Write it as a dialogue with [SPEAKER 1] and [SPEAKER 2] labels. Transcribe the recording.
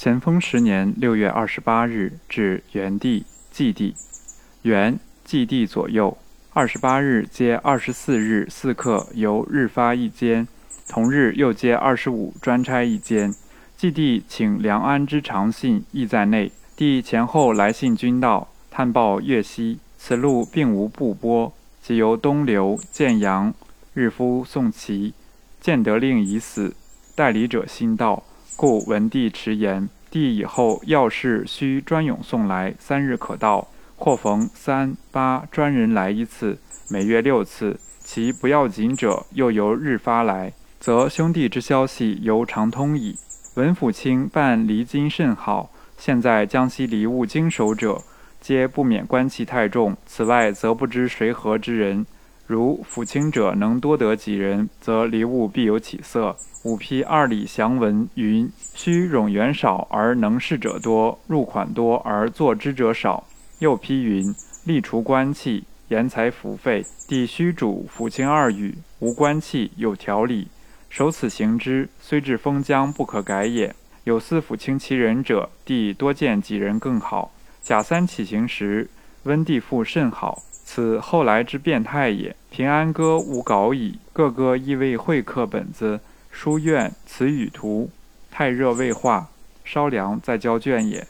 [SPEAKER 1] 咸丰十年六月二十八日至元帝、祭帝。元、祭帝左右。二十八日接二十四日四刻由日发一间，同日又接二十五专差一间。祭帝请梁安之长信亦在内。帝前后来信均到，探报粤西，此路并无布波，即由东流建阳。日夫宋齐，建德令已死，代理者新到，故文帝迟延。帝以后要事须专勇送来，三日可到。或逢三八专人来一次，每月六次。其不要紧者，又由日发来，则兄弟之消息犹常通矣。文府卿办离京甚好，现在江西离务经手者，皆不免官气太重。此外，则不知谁何之人。如抚清者能多得几人，则离务必有起色。五批二里详文云：虚冗员少而能事者多，入款多而作之者少。又批云：力除官气，言财服费，帝须主抚清二语，无官气有条理，守此行之，虽至封疆不可改也。有司抚清其人者，帝多见几人更好。甲三起行时，温帝父甚好，此后来之变态也。平安歌无稿矣，各歌亦未会客本子，书院词语图，太热未化，稍凉再交卷也。